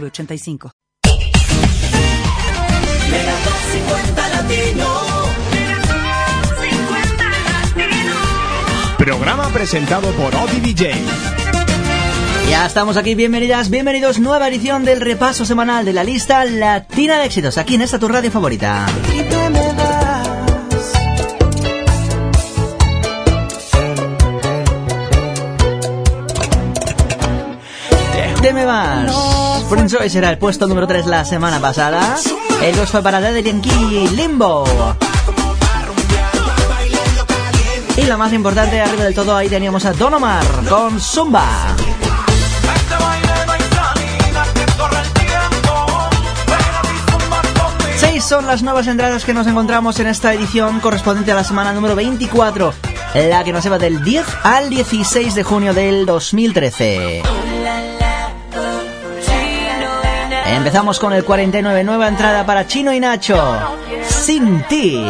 906985. Programa presentado por Odi DJ. Ya estamos aquí, bienvenidas, bienvenidos, nueva edición del repaso semanal de la lista Latina de éxitos, aquí en esta tu radio favorita. Deme más. Prince Royce era el puesto número 3 la semana pasada. El 2 fue para Daddy Yankee Limbo. Y la más importante, arriba del todo, ahí teníamos a Don Omar con Zumba. Seis son las nuevas entradas que nos encontramos en esta edición correspondiente a la semana número 24, la que nos lleva del 10 al 16 de junio del 2013. Empezamos con el 49, nueva entrada para Chino y Nacho, Sin ti.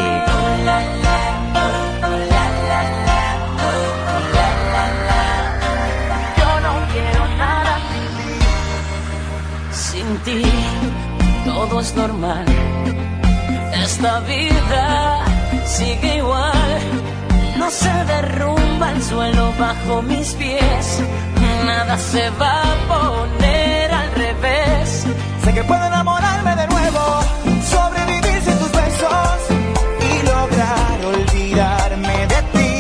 Sin ti todo es normal. Esta vida sigue igual. No se derrumba el suelo bajo mis pies. Nada se va a poner al revés. Sé que puedo enamorarme de nuevo, sobrevivir sin tus besos y lograr olvidarme de ti.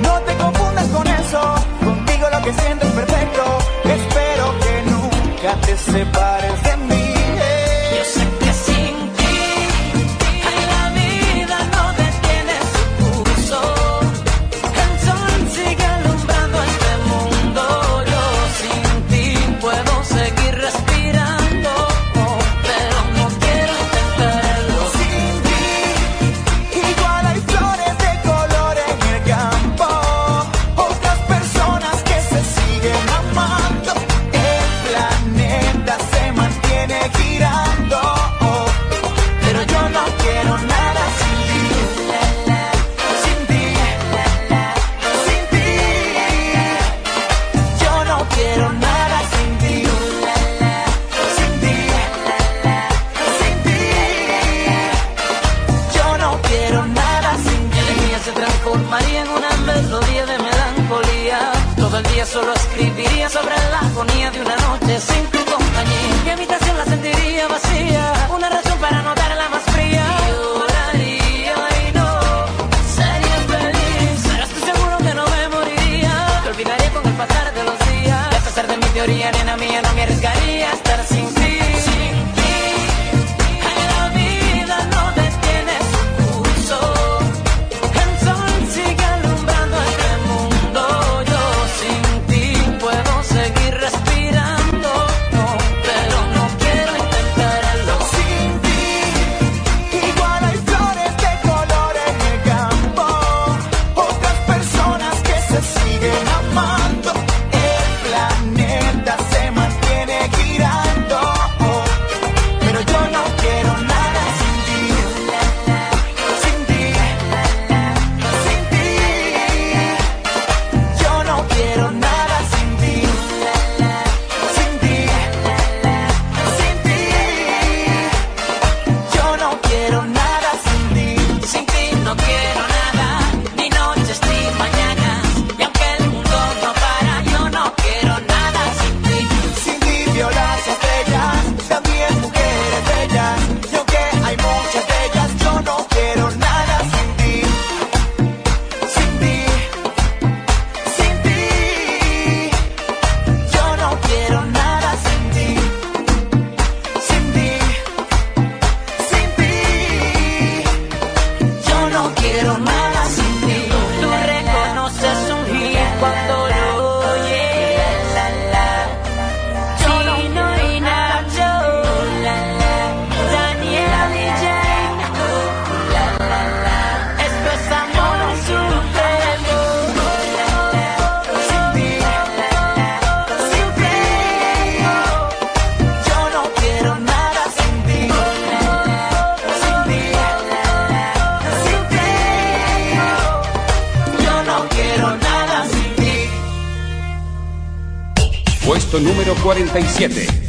No te confundas con eso, conmigo lo que siento es perfecto. Espero que nunca te separes teoría, nena mía, no me arriesgaría a estar. Sin número 47.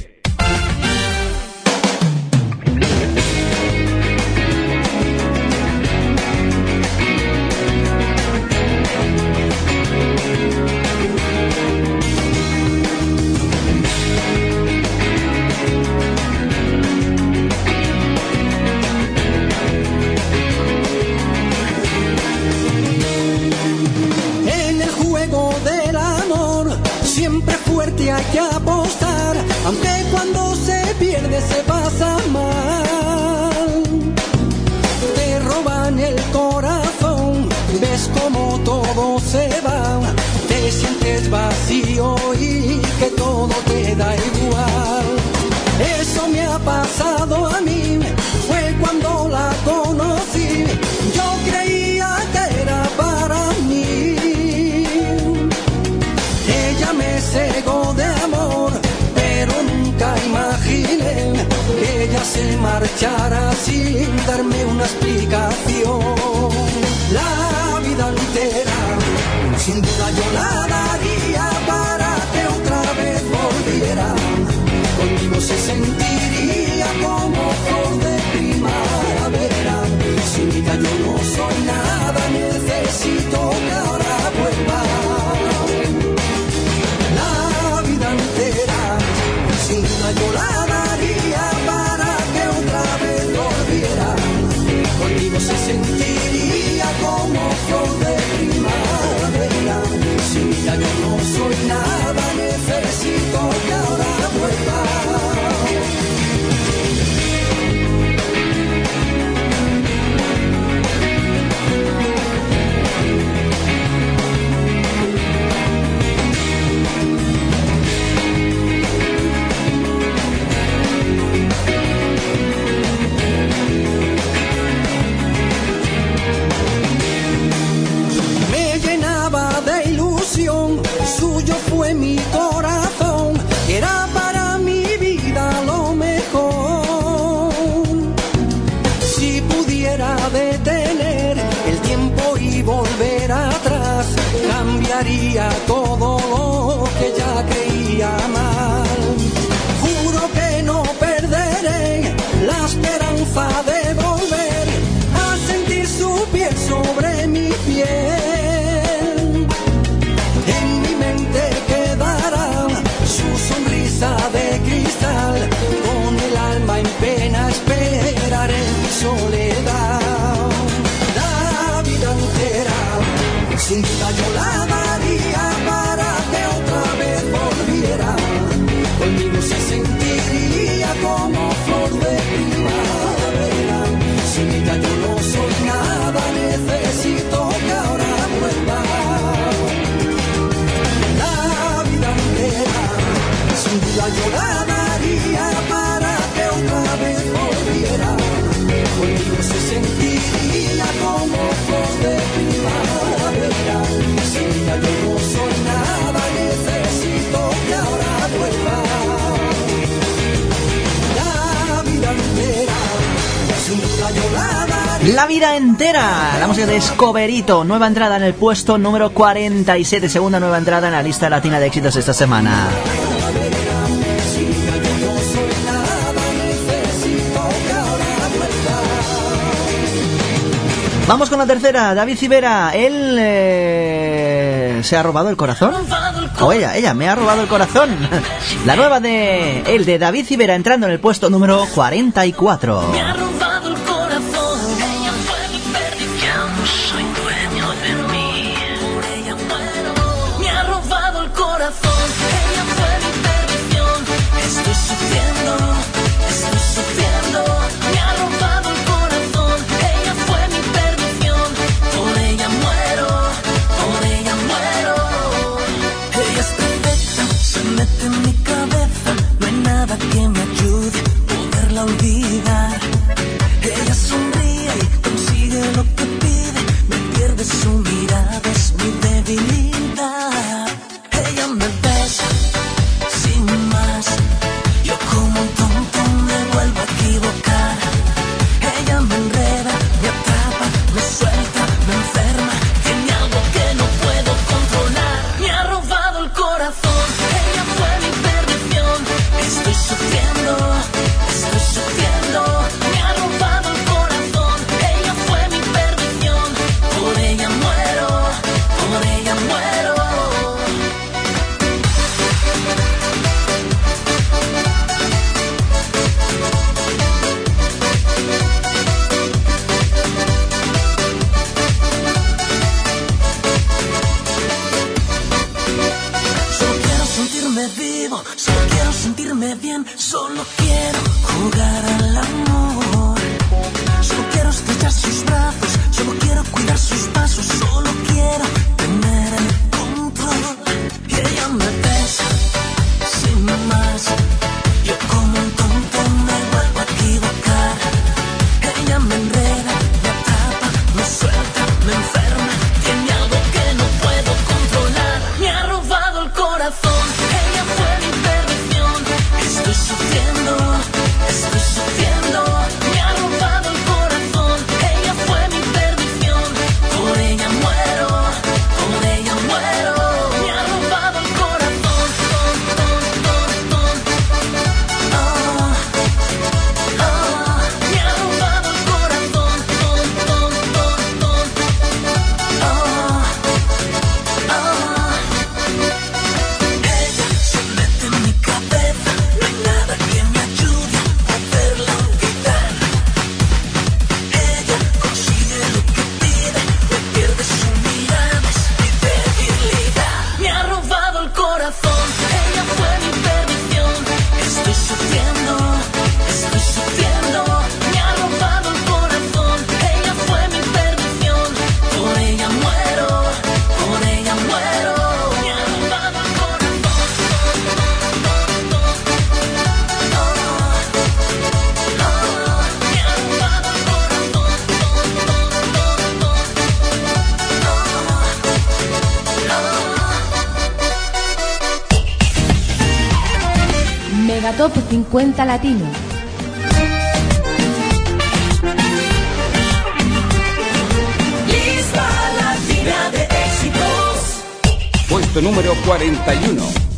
La vida entera, la música de Escoberito, nueva entrada en el puesto número 47, segunda nueva entrada en la lista latina de éxitos esta semana. Vamos con la tercera, David Civera, él eh, se ha robado el corazón. O ella, ella me ha robado el corazón. La nueva de él, de David Civera, entrando en el puesto número 44. 50 Latino. Lista latina de éxitos. Puesto número 41.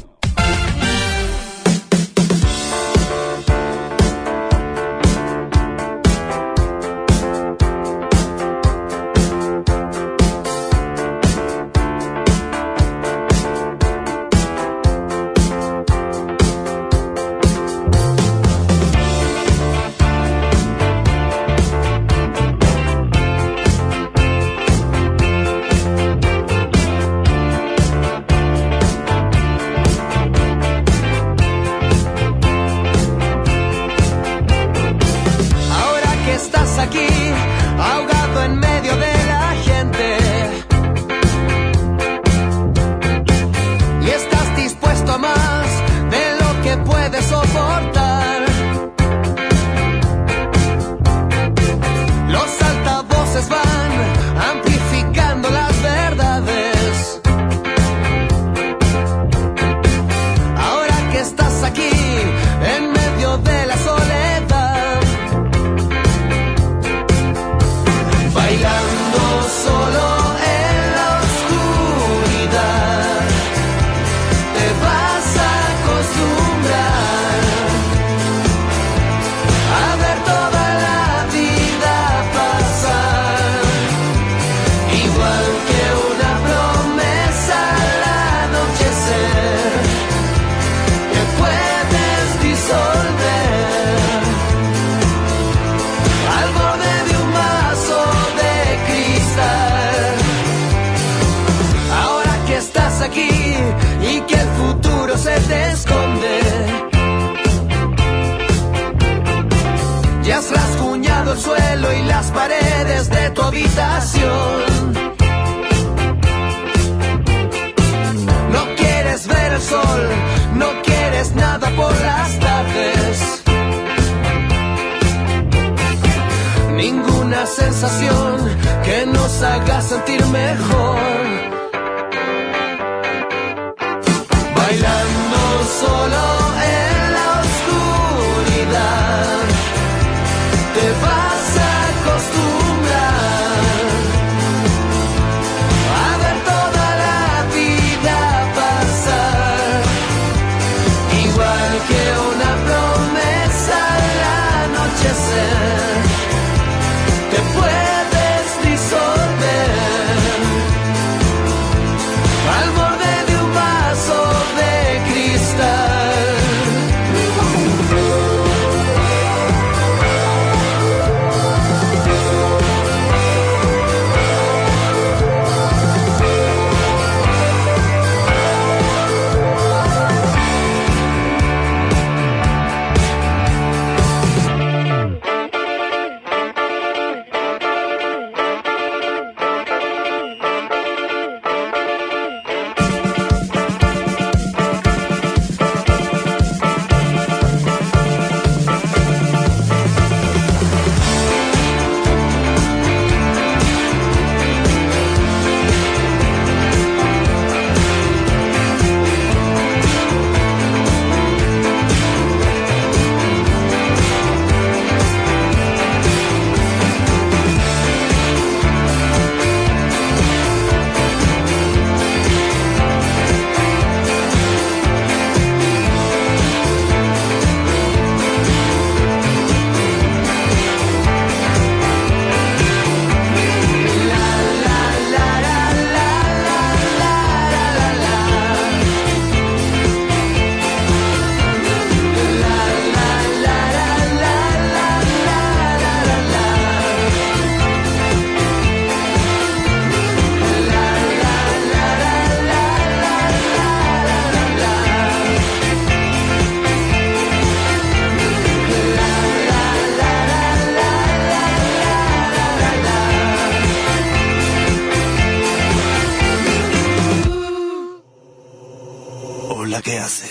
que hace.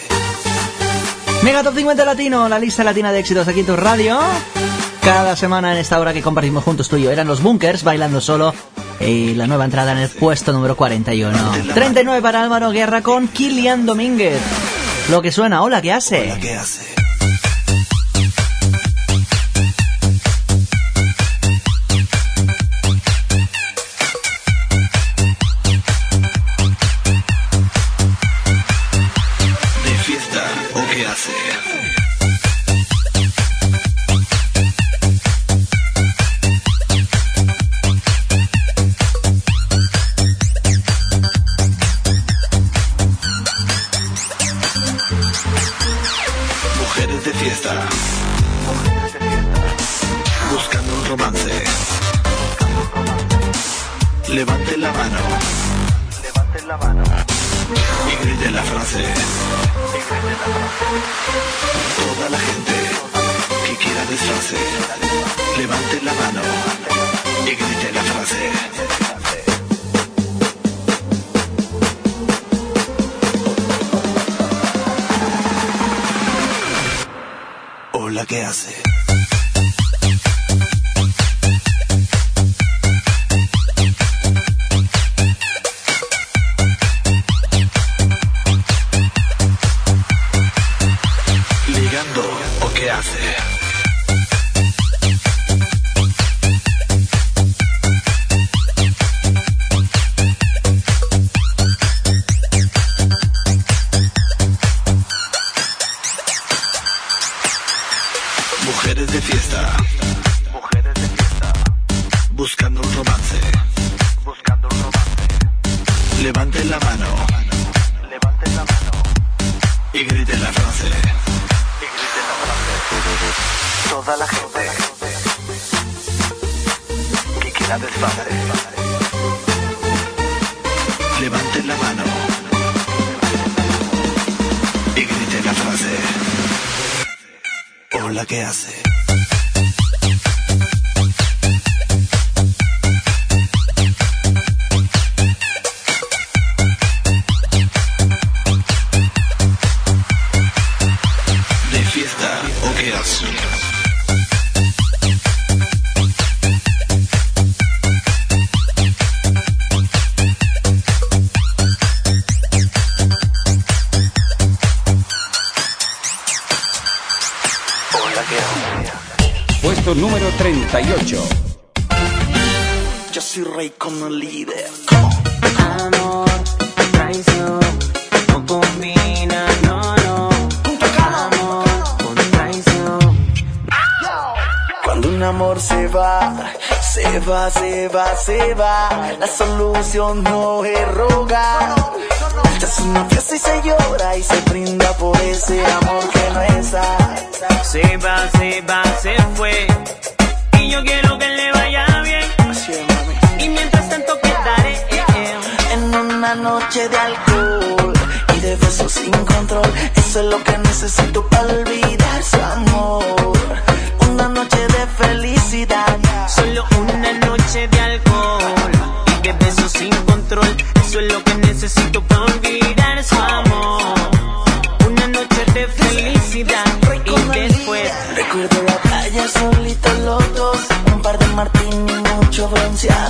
Mega Top 50 Latino, la lista latina de éxitos aquí en tu radio. Cada semana en esta hora que compartimos juntos tuyo eran los Bunkers bailando solo. Y la nueva entrada en el puesto número 41. 39 para Álvaro Guerra con Kilian Domínguez. Lo que suena, hola, ¿qué hace? Hola, ¿qué hace? Se va, se va, se fue. Y yo quiero que le vaya bien. Así es, mami. Y mientras tanto quedaré eh, eh. En una noche de alcohol y de besos sin control. Eso es lo que necesito para olvidar su amor. Una noche de felicidad. Solo una noche de alcohol Yeah.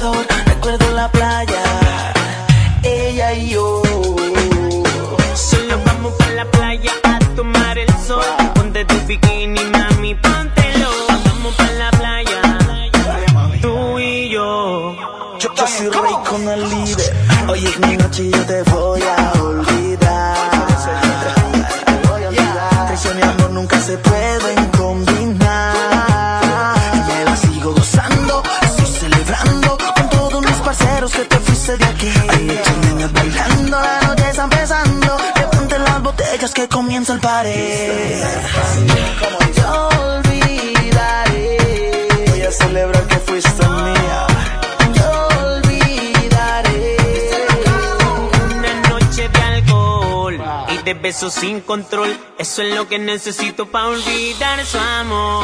Besos sin control. Eso es lo que necesito para olvidar su amor.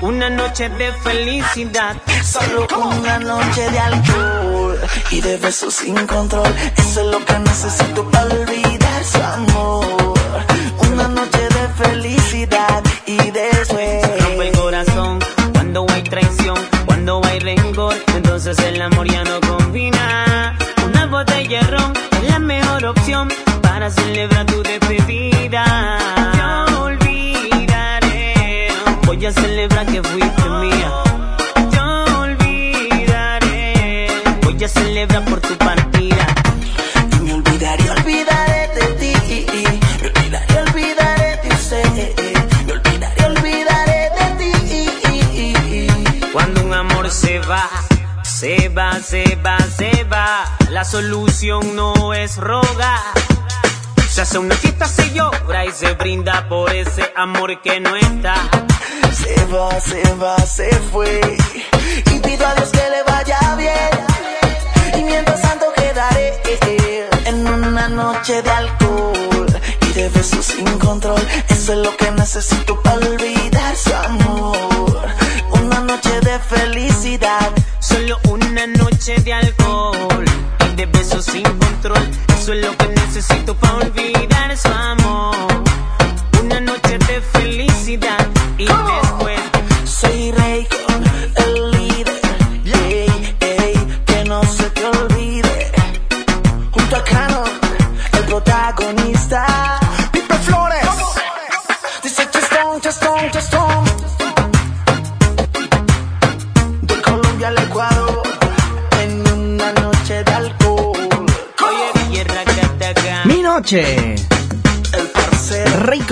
Una noche de felicidad. Solo una noche de alcohol y de besos sin control. Eso es lo que necesito para olvidar su amor. amor que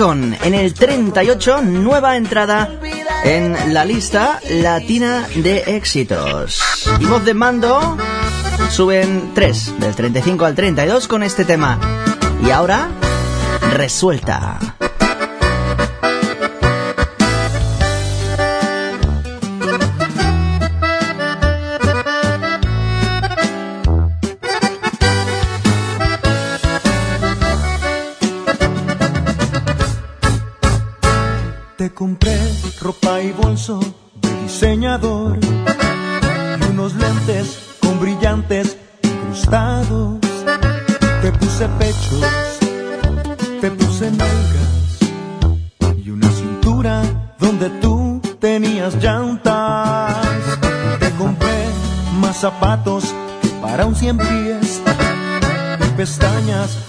En el 38, nueva entrada en la lista latina de éxitos. Y voz de mando suben 3, del 35 al 32 con este tema. Y ahora, resuelta.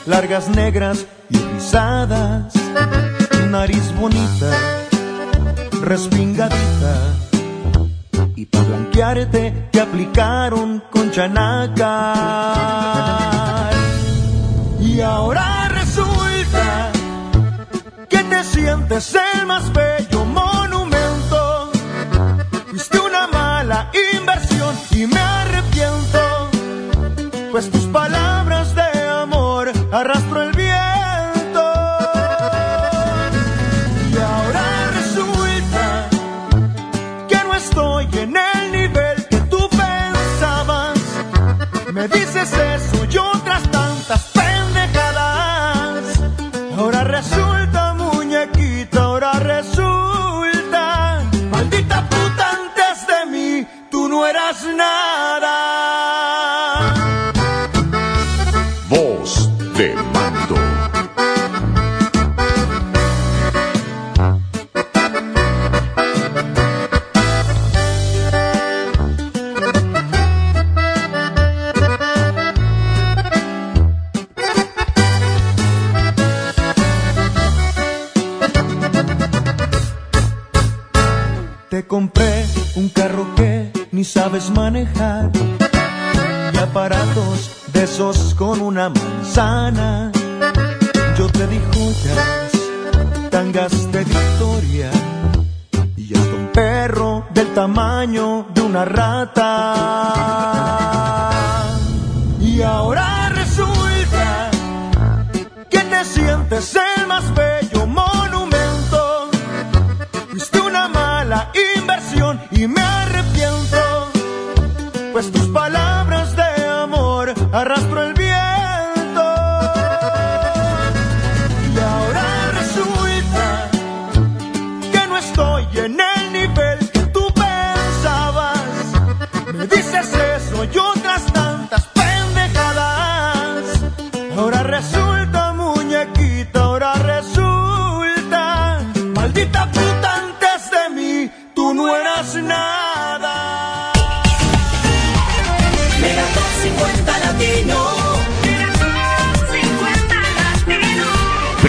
largas negras y rizadas, nariz bonita, respingadita. Y para blanquearte te aplicaron con chanaca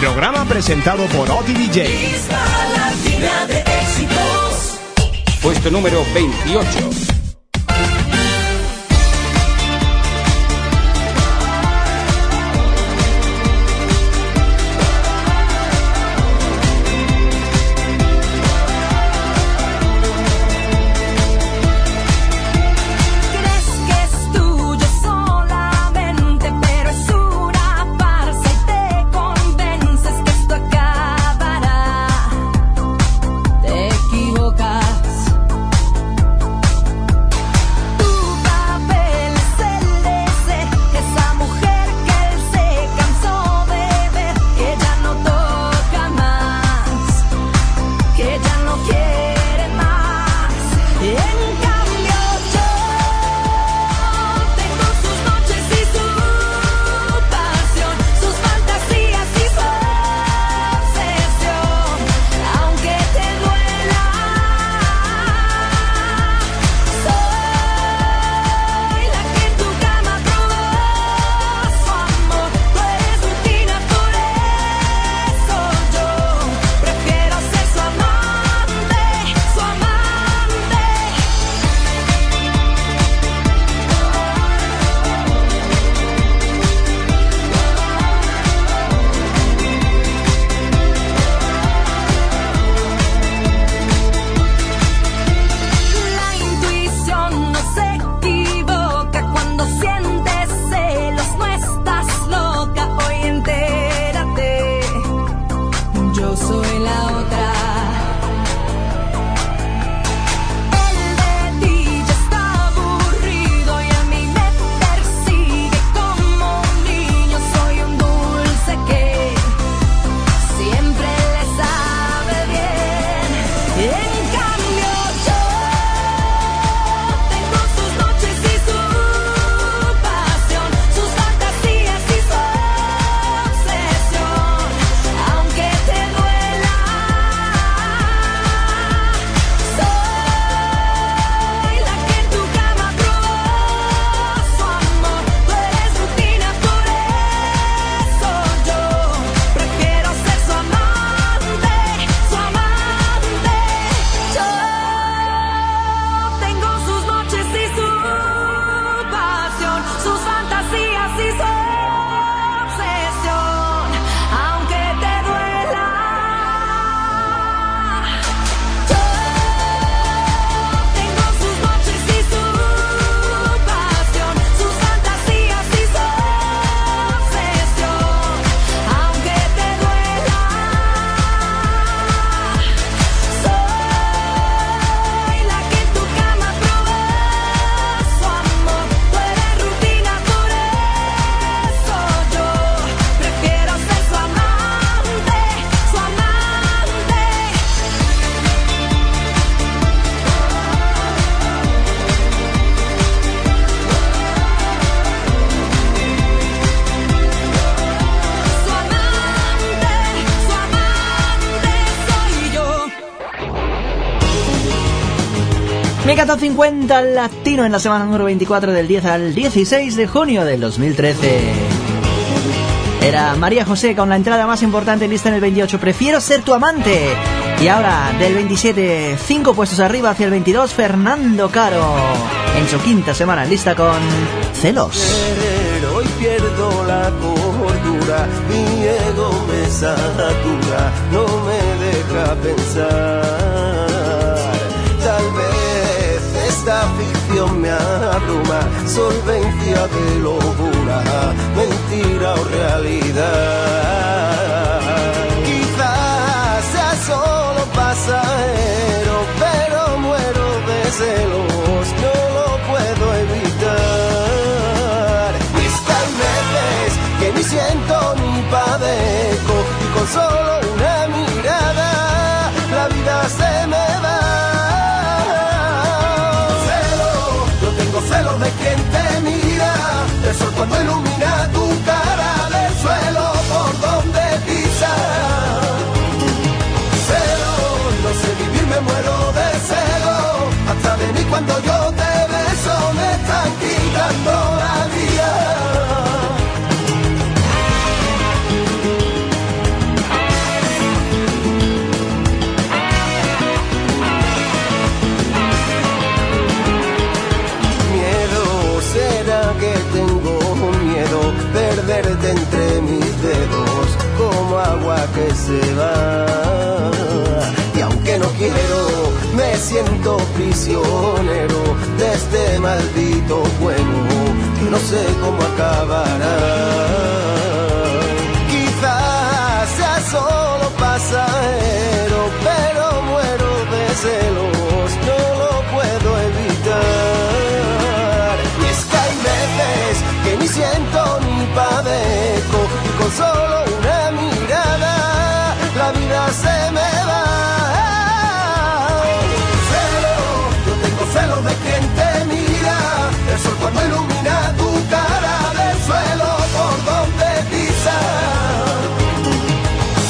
Programa presentado por OTDJ. Puesto número 28. Mega Top 50 Latino en la semana número 24 del 10 al 16 de junio del 2013. Era María José con la entrada más importante lista en el 28, Prefiero ser tu amante. Y ahora, del 27, 5 puestos arriba hacia el 22, Fernando Caro. En su quinta semana lista con Celos. Hoy pierdo la cordura, mi ego me satura, no me deja pensar. me abruma, solvencia de locura, mentira o realidad. Quizás sea solo pasajero, pero muero de celos, no lo puedo evitar. Mis veces que ni siento ni padezco, y con solo una mirada, la vida se de quien te mira, el sol cuando ilumina. Y aunque no quiero, me siento prisionero de este maldito juego que no sé cómo acabará. Quizás sea solo pasajero, pero muero de celos, no lo puedo evitar. Y es que hay veces que ni siento ni padezco, y con solo cuando ilumina tu cara del suelo por donde pisas.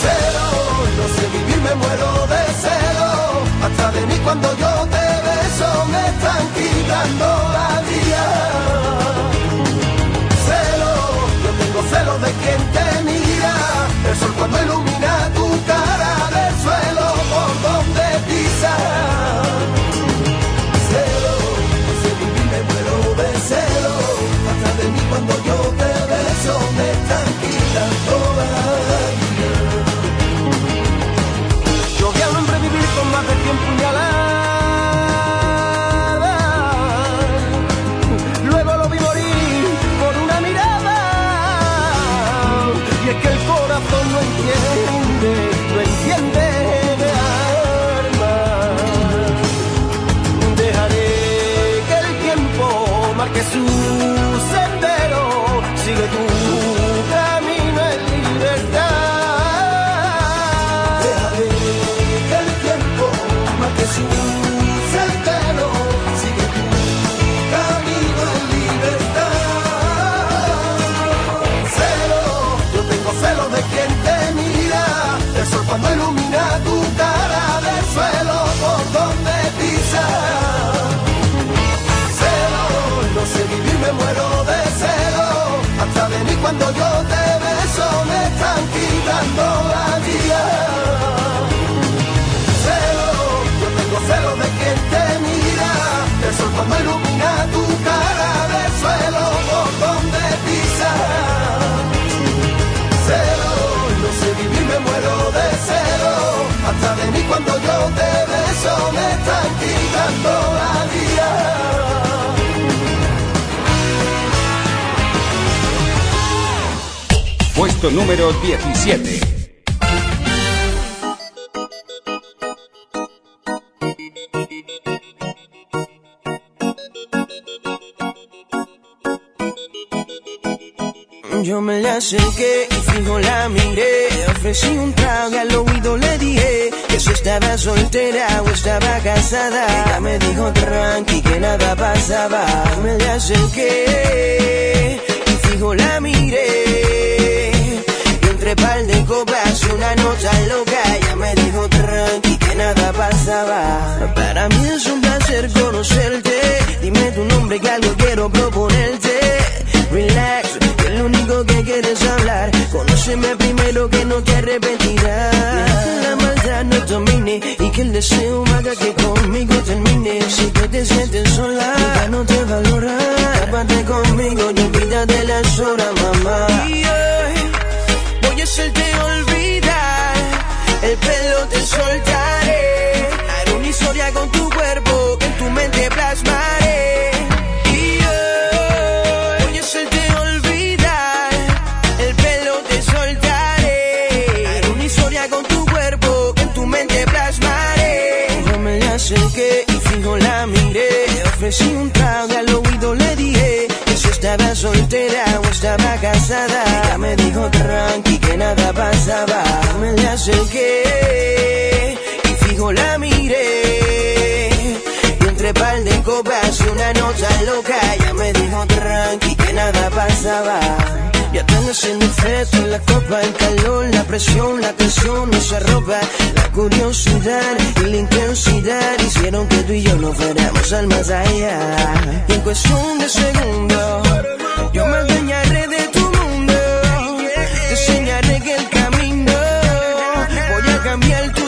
Celo, no sé vivir, me muero de celo. Hasta de mí cuando yo te beso me están quitando la vida. Celo, yo tengo celo de quien te mira. El sol cuando ilumina beso me cuando yo te beso me están quitando la vida. Celo, yo tengo celo de quien te mira. El sol cuando ilumina tu cara del suelo por donde pisas. Celo, no sé vivir, me muero de celo. Hasta de mí cuando yo te beso me están quitando la vida. Número 17. Yo me le acerqué y fijo la miré. Ofrecí un trago y al oído le dije que si estaba soltera o estaba casada. Ella me dijo tranqui que nada pasaba. Me le acerqué y fijo la miré. Entre par de copas una nota loca. Ella me dijo tranqui que nada pasaba. Para mí es un placer conocerte. Dime tu nombre que algo quiero proponerte. Relax, que lo único que quieres hablar. Conóceme primero que no te arrepentirás. Que la maldad no domine y que el deseo haga que conmigo termine. Si tú te sientes sola, ya no te valora. Tápate conmigo y olvídate las horas, soltera o estaba casada. Ella me dijo tranqui que nada pasaba. Me le acerqué y fijo la miré. Y entre par de copas y una nota loca, ella me dijo tranqui nada pasaba. Ya están haciendo efecto en la copa, el calor, la presión, la tensión se roba. La curiosidad y la intensidad hicieron que tú y yo no fuéramos al más allá. Y en cuestión de segundos, yo me adueñaré de tu mundo. Te enseñaré que el camino voy a cambiar tu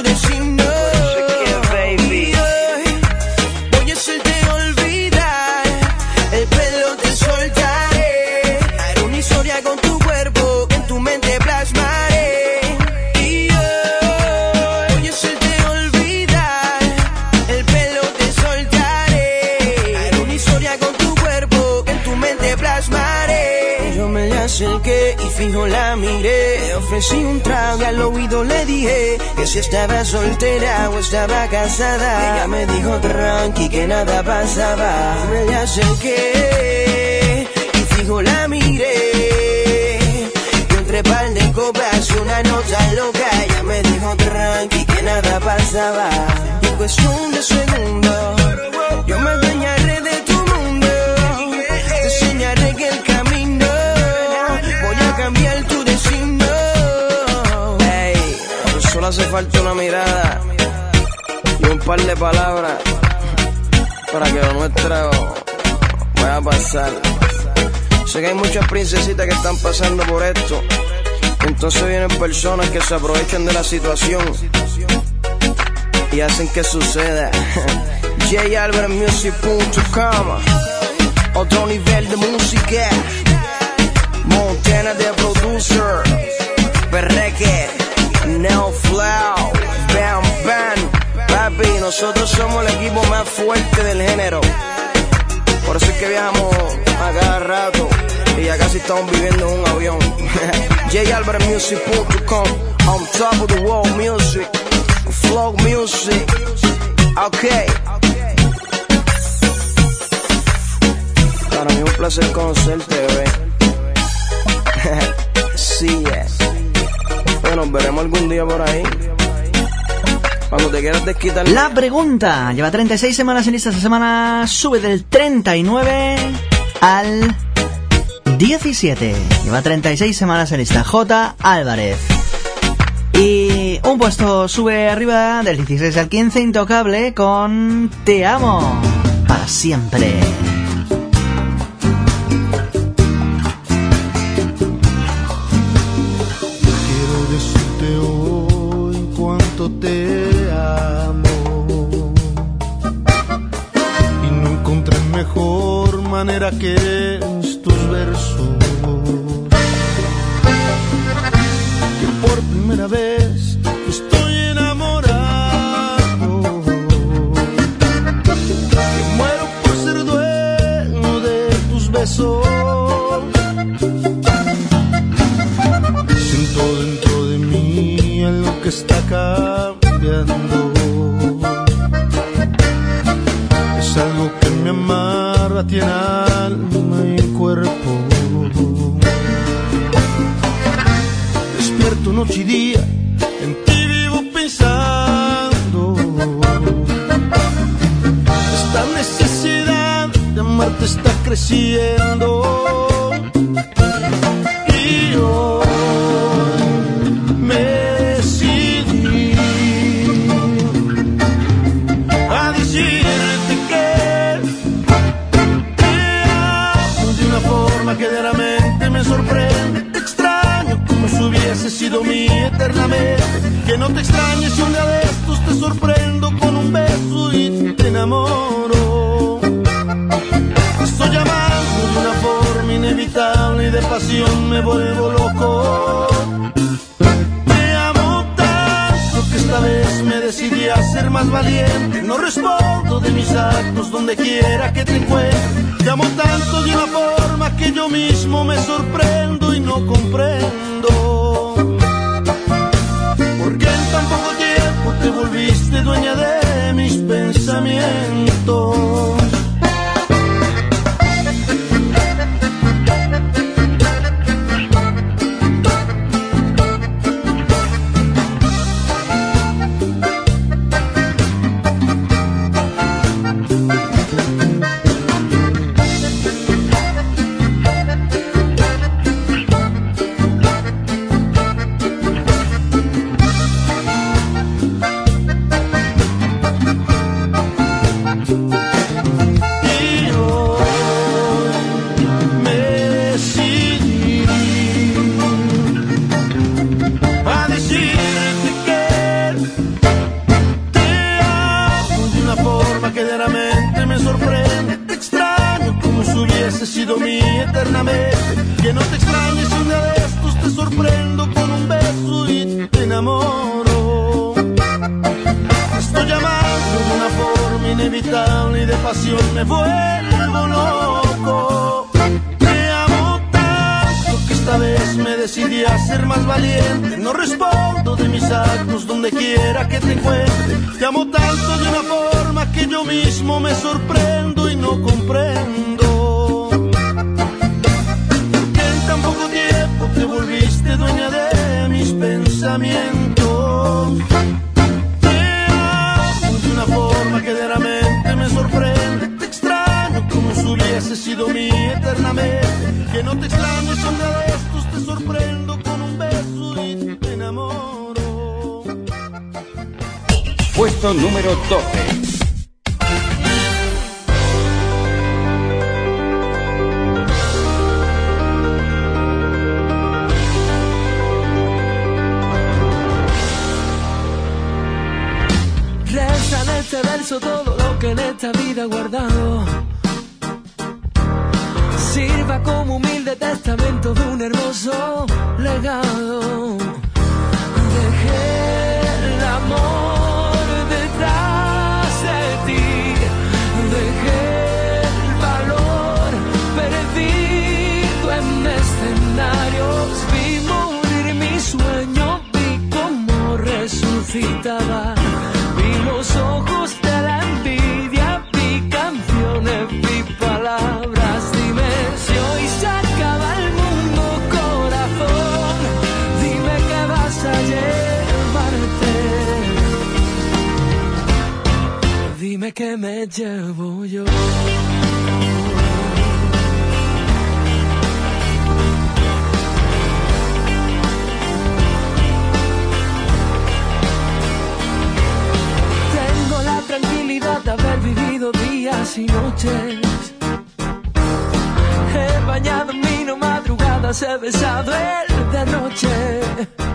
acerqué y fijo la miré. Ofrecí un trago y al oído le dije que si estaba soltera o estaba casada. Ella me dijo tranqui que nada pasaba. Me acerqué y fijo la miré. Y entre par de copas y una nota loca. Ella me dijo tranqui que nada pasaba. Y en cuestión de segundos, yo me adueñaré hace falta una mirada y un par de palabras para que lo nuestro vaya pasar. Sé que hay muchas princesitas que están pasando por esto. Entonces vienen personas que se aprovechan de la situación y hacen que suceda. JAlbertMusic.com Otro nivel de música. Montana de producer. Perreque. Neo Flow. Bam Bam. Papi, nosotros somos el equipo más fuerte del género. Por eso es que viajamos a cada rato y ya casi estamos viviendo en un avión. JAlbertMusic.com On top of the world music. Flow music. Okay. Para mí es un placer conocerte, bebé. sí. Bueno, nos veremos algún día por ahí. Cuando te quieras desquitar. La pregunta. Lleva 36 semanas en lista. Esta semana sube del 39 al 17. Lleva 36 semanas en lista. J. Álvarez. Y un puesto sube arriba del 16 al 15. Intocable con Te amo para siempre. Manera que me vuelvo loco. Te amo tanto que esta vez me decidí a ser más valiente. No respondo de mis actos donde quiera que te encuentre. Te amo tanto de una forma que yo mismo me sorprendo y no comprendo. Porque en tan poco tiempo te volviste dueña de donde quiera que te encuentre. Te amo tanto de una forma que yo mismo me sorprendo y no comprendo. Que en tan poco tiempo te volviste dueña de mis pensamientos. Te amo de una forma que diariamente me sorprende. Te extraño como si hubiese sido mi eternamente. Que no te extrañes un día de estos, te sorprendo con un beso y Puesto número 12. Reza en este verso todo lo que en esta vida he guardado. Sirva como humilde testamento de un hermoso legado. Dejé el amor de ti. Dejé el valor perdido en escenarios. Vi morir mi sueño, vi cómo resucitaba. Dime que me llevo yo. Tengo la tranquilidad de haber vivido días y noches. He bañado en vino madrugadas, he besado el de noche.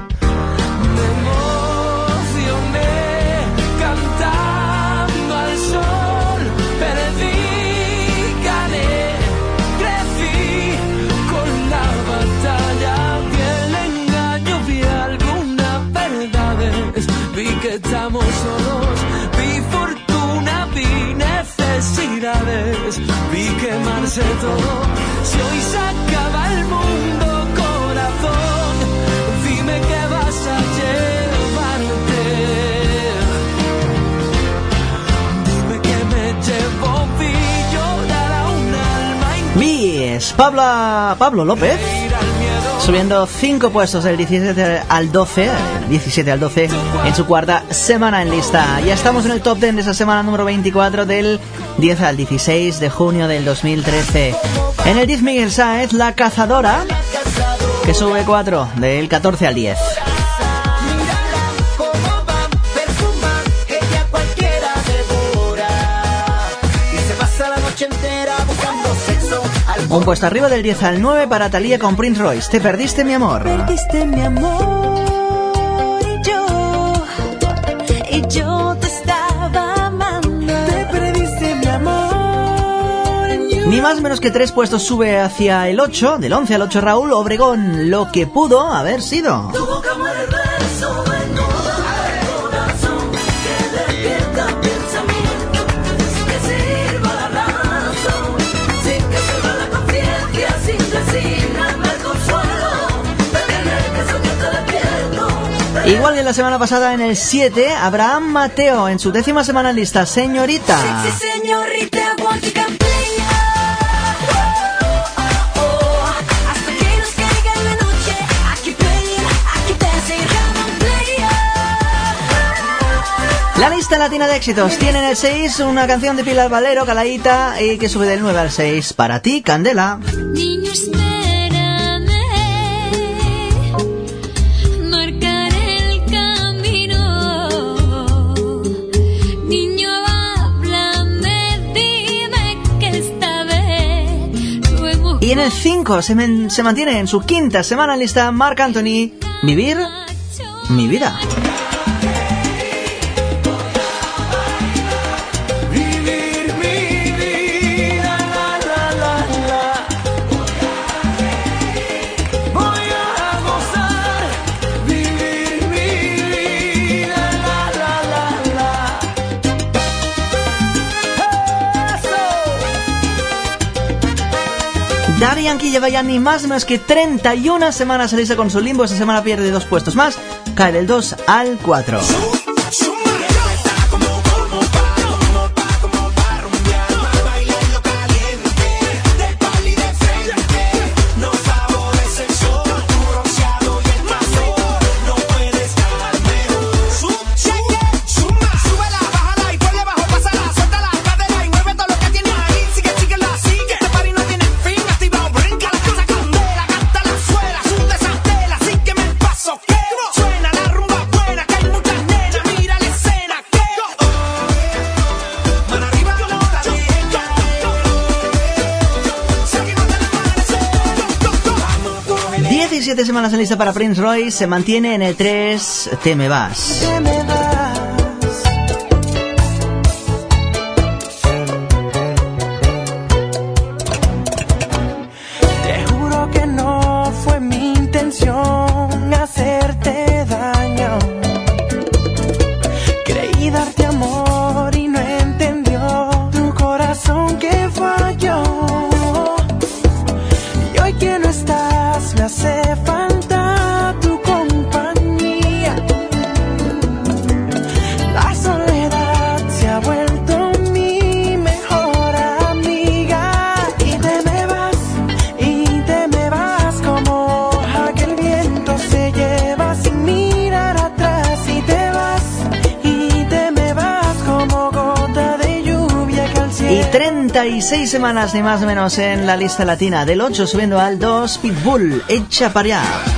Quemarse todo. Si hoy se acaba el mundo, corazón, dime que vas a llevarte. Dime que me llevo, vi llorar a un alma Vi es Pablo, Pablo López subiendo 5 puestos del 17 al 12, eh, 17 al 12 en su cuarta semana en lista. Ya estamos en el top 10 de esa semana número 24 del 10 al 16 de junio del 2013. En el 10 Miguel Sáez, La Cazadora, que sube 4 del 14 al 10. Un puesto arriba del 10 al 9 para Talía con Prince Royce. Te perdiste mi amor. Perdiste mi amor y yo, y yo te estaba amando. Te perdiste mi amor. you- Ni más menos que tres puestos sube hacia el 8, del 11 al 8 Raúl Obregón, lo que pudo haber sido. Tu boca muere el Igual que la semana pasada en el 7, Abraham Mateo en su décima semana en lista, señorita. La lista latina de éxitos tiene en el 6 una canción de Pilar Valero, Calaíta, y que sube del 9 al 6. Para ti, Candela. Niño, Y en el 5 se, se mantiene en su quinta semana lista Marc Anthony, Vivir mi vida. Daddy Yankee lleva ya ni más menos que 31 semanas a salirse con su limbo. Esta semana pierde dos puestos más, cae del 2 al 4. semanas en lista para Prince Royce se mantiene en el 3 Te. Te me vas. seis semanas ni más o menos en la lista latina. Del 8 subiendo al 2, Pitbull, echa para allá.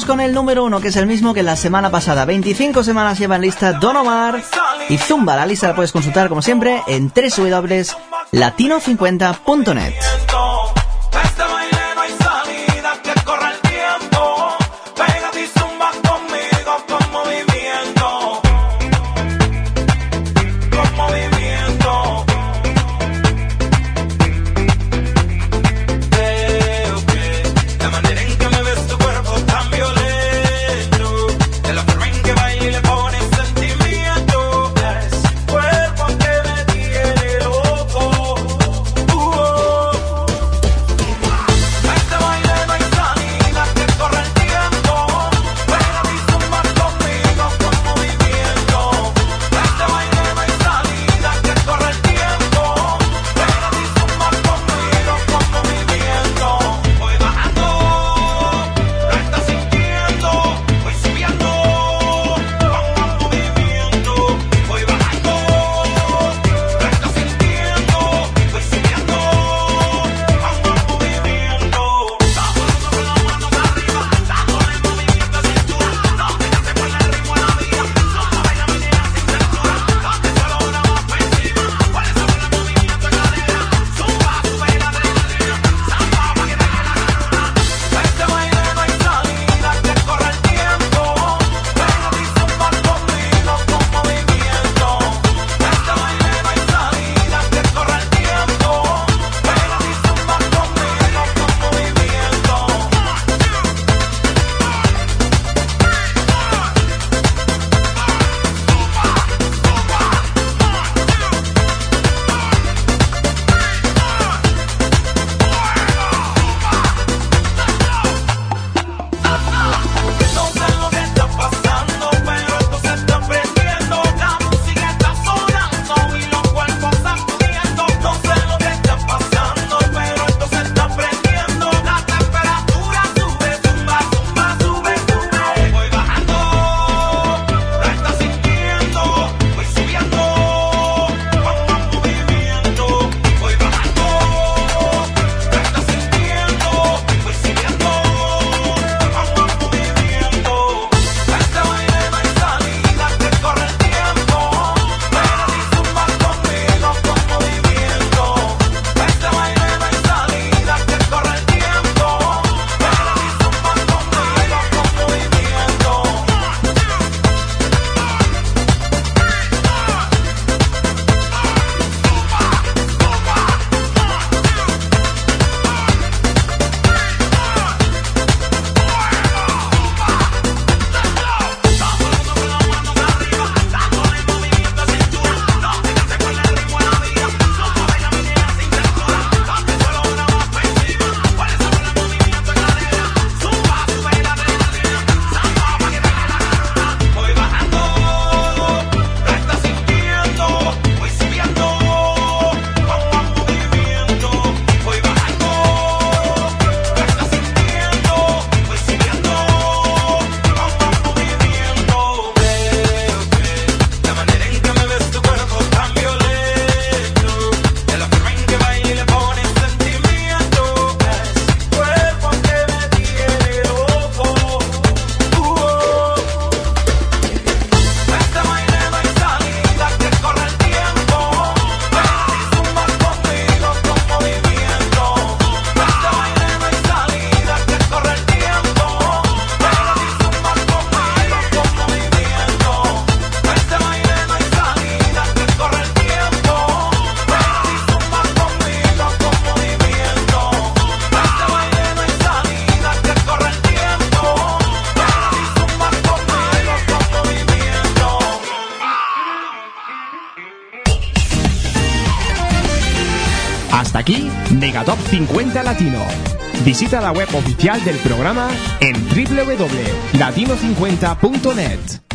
con el número uno, que es el mismo que la semana pasada. 25 semanas lleva en lista Don Omar y Zumba. La lista la puedes consultar, como siempre, en www.latino50.net. Megatop 50 Latino. Visita la web oficial del programa en www.latino50.net.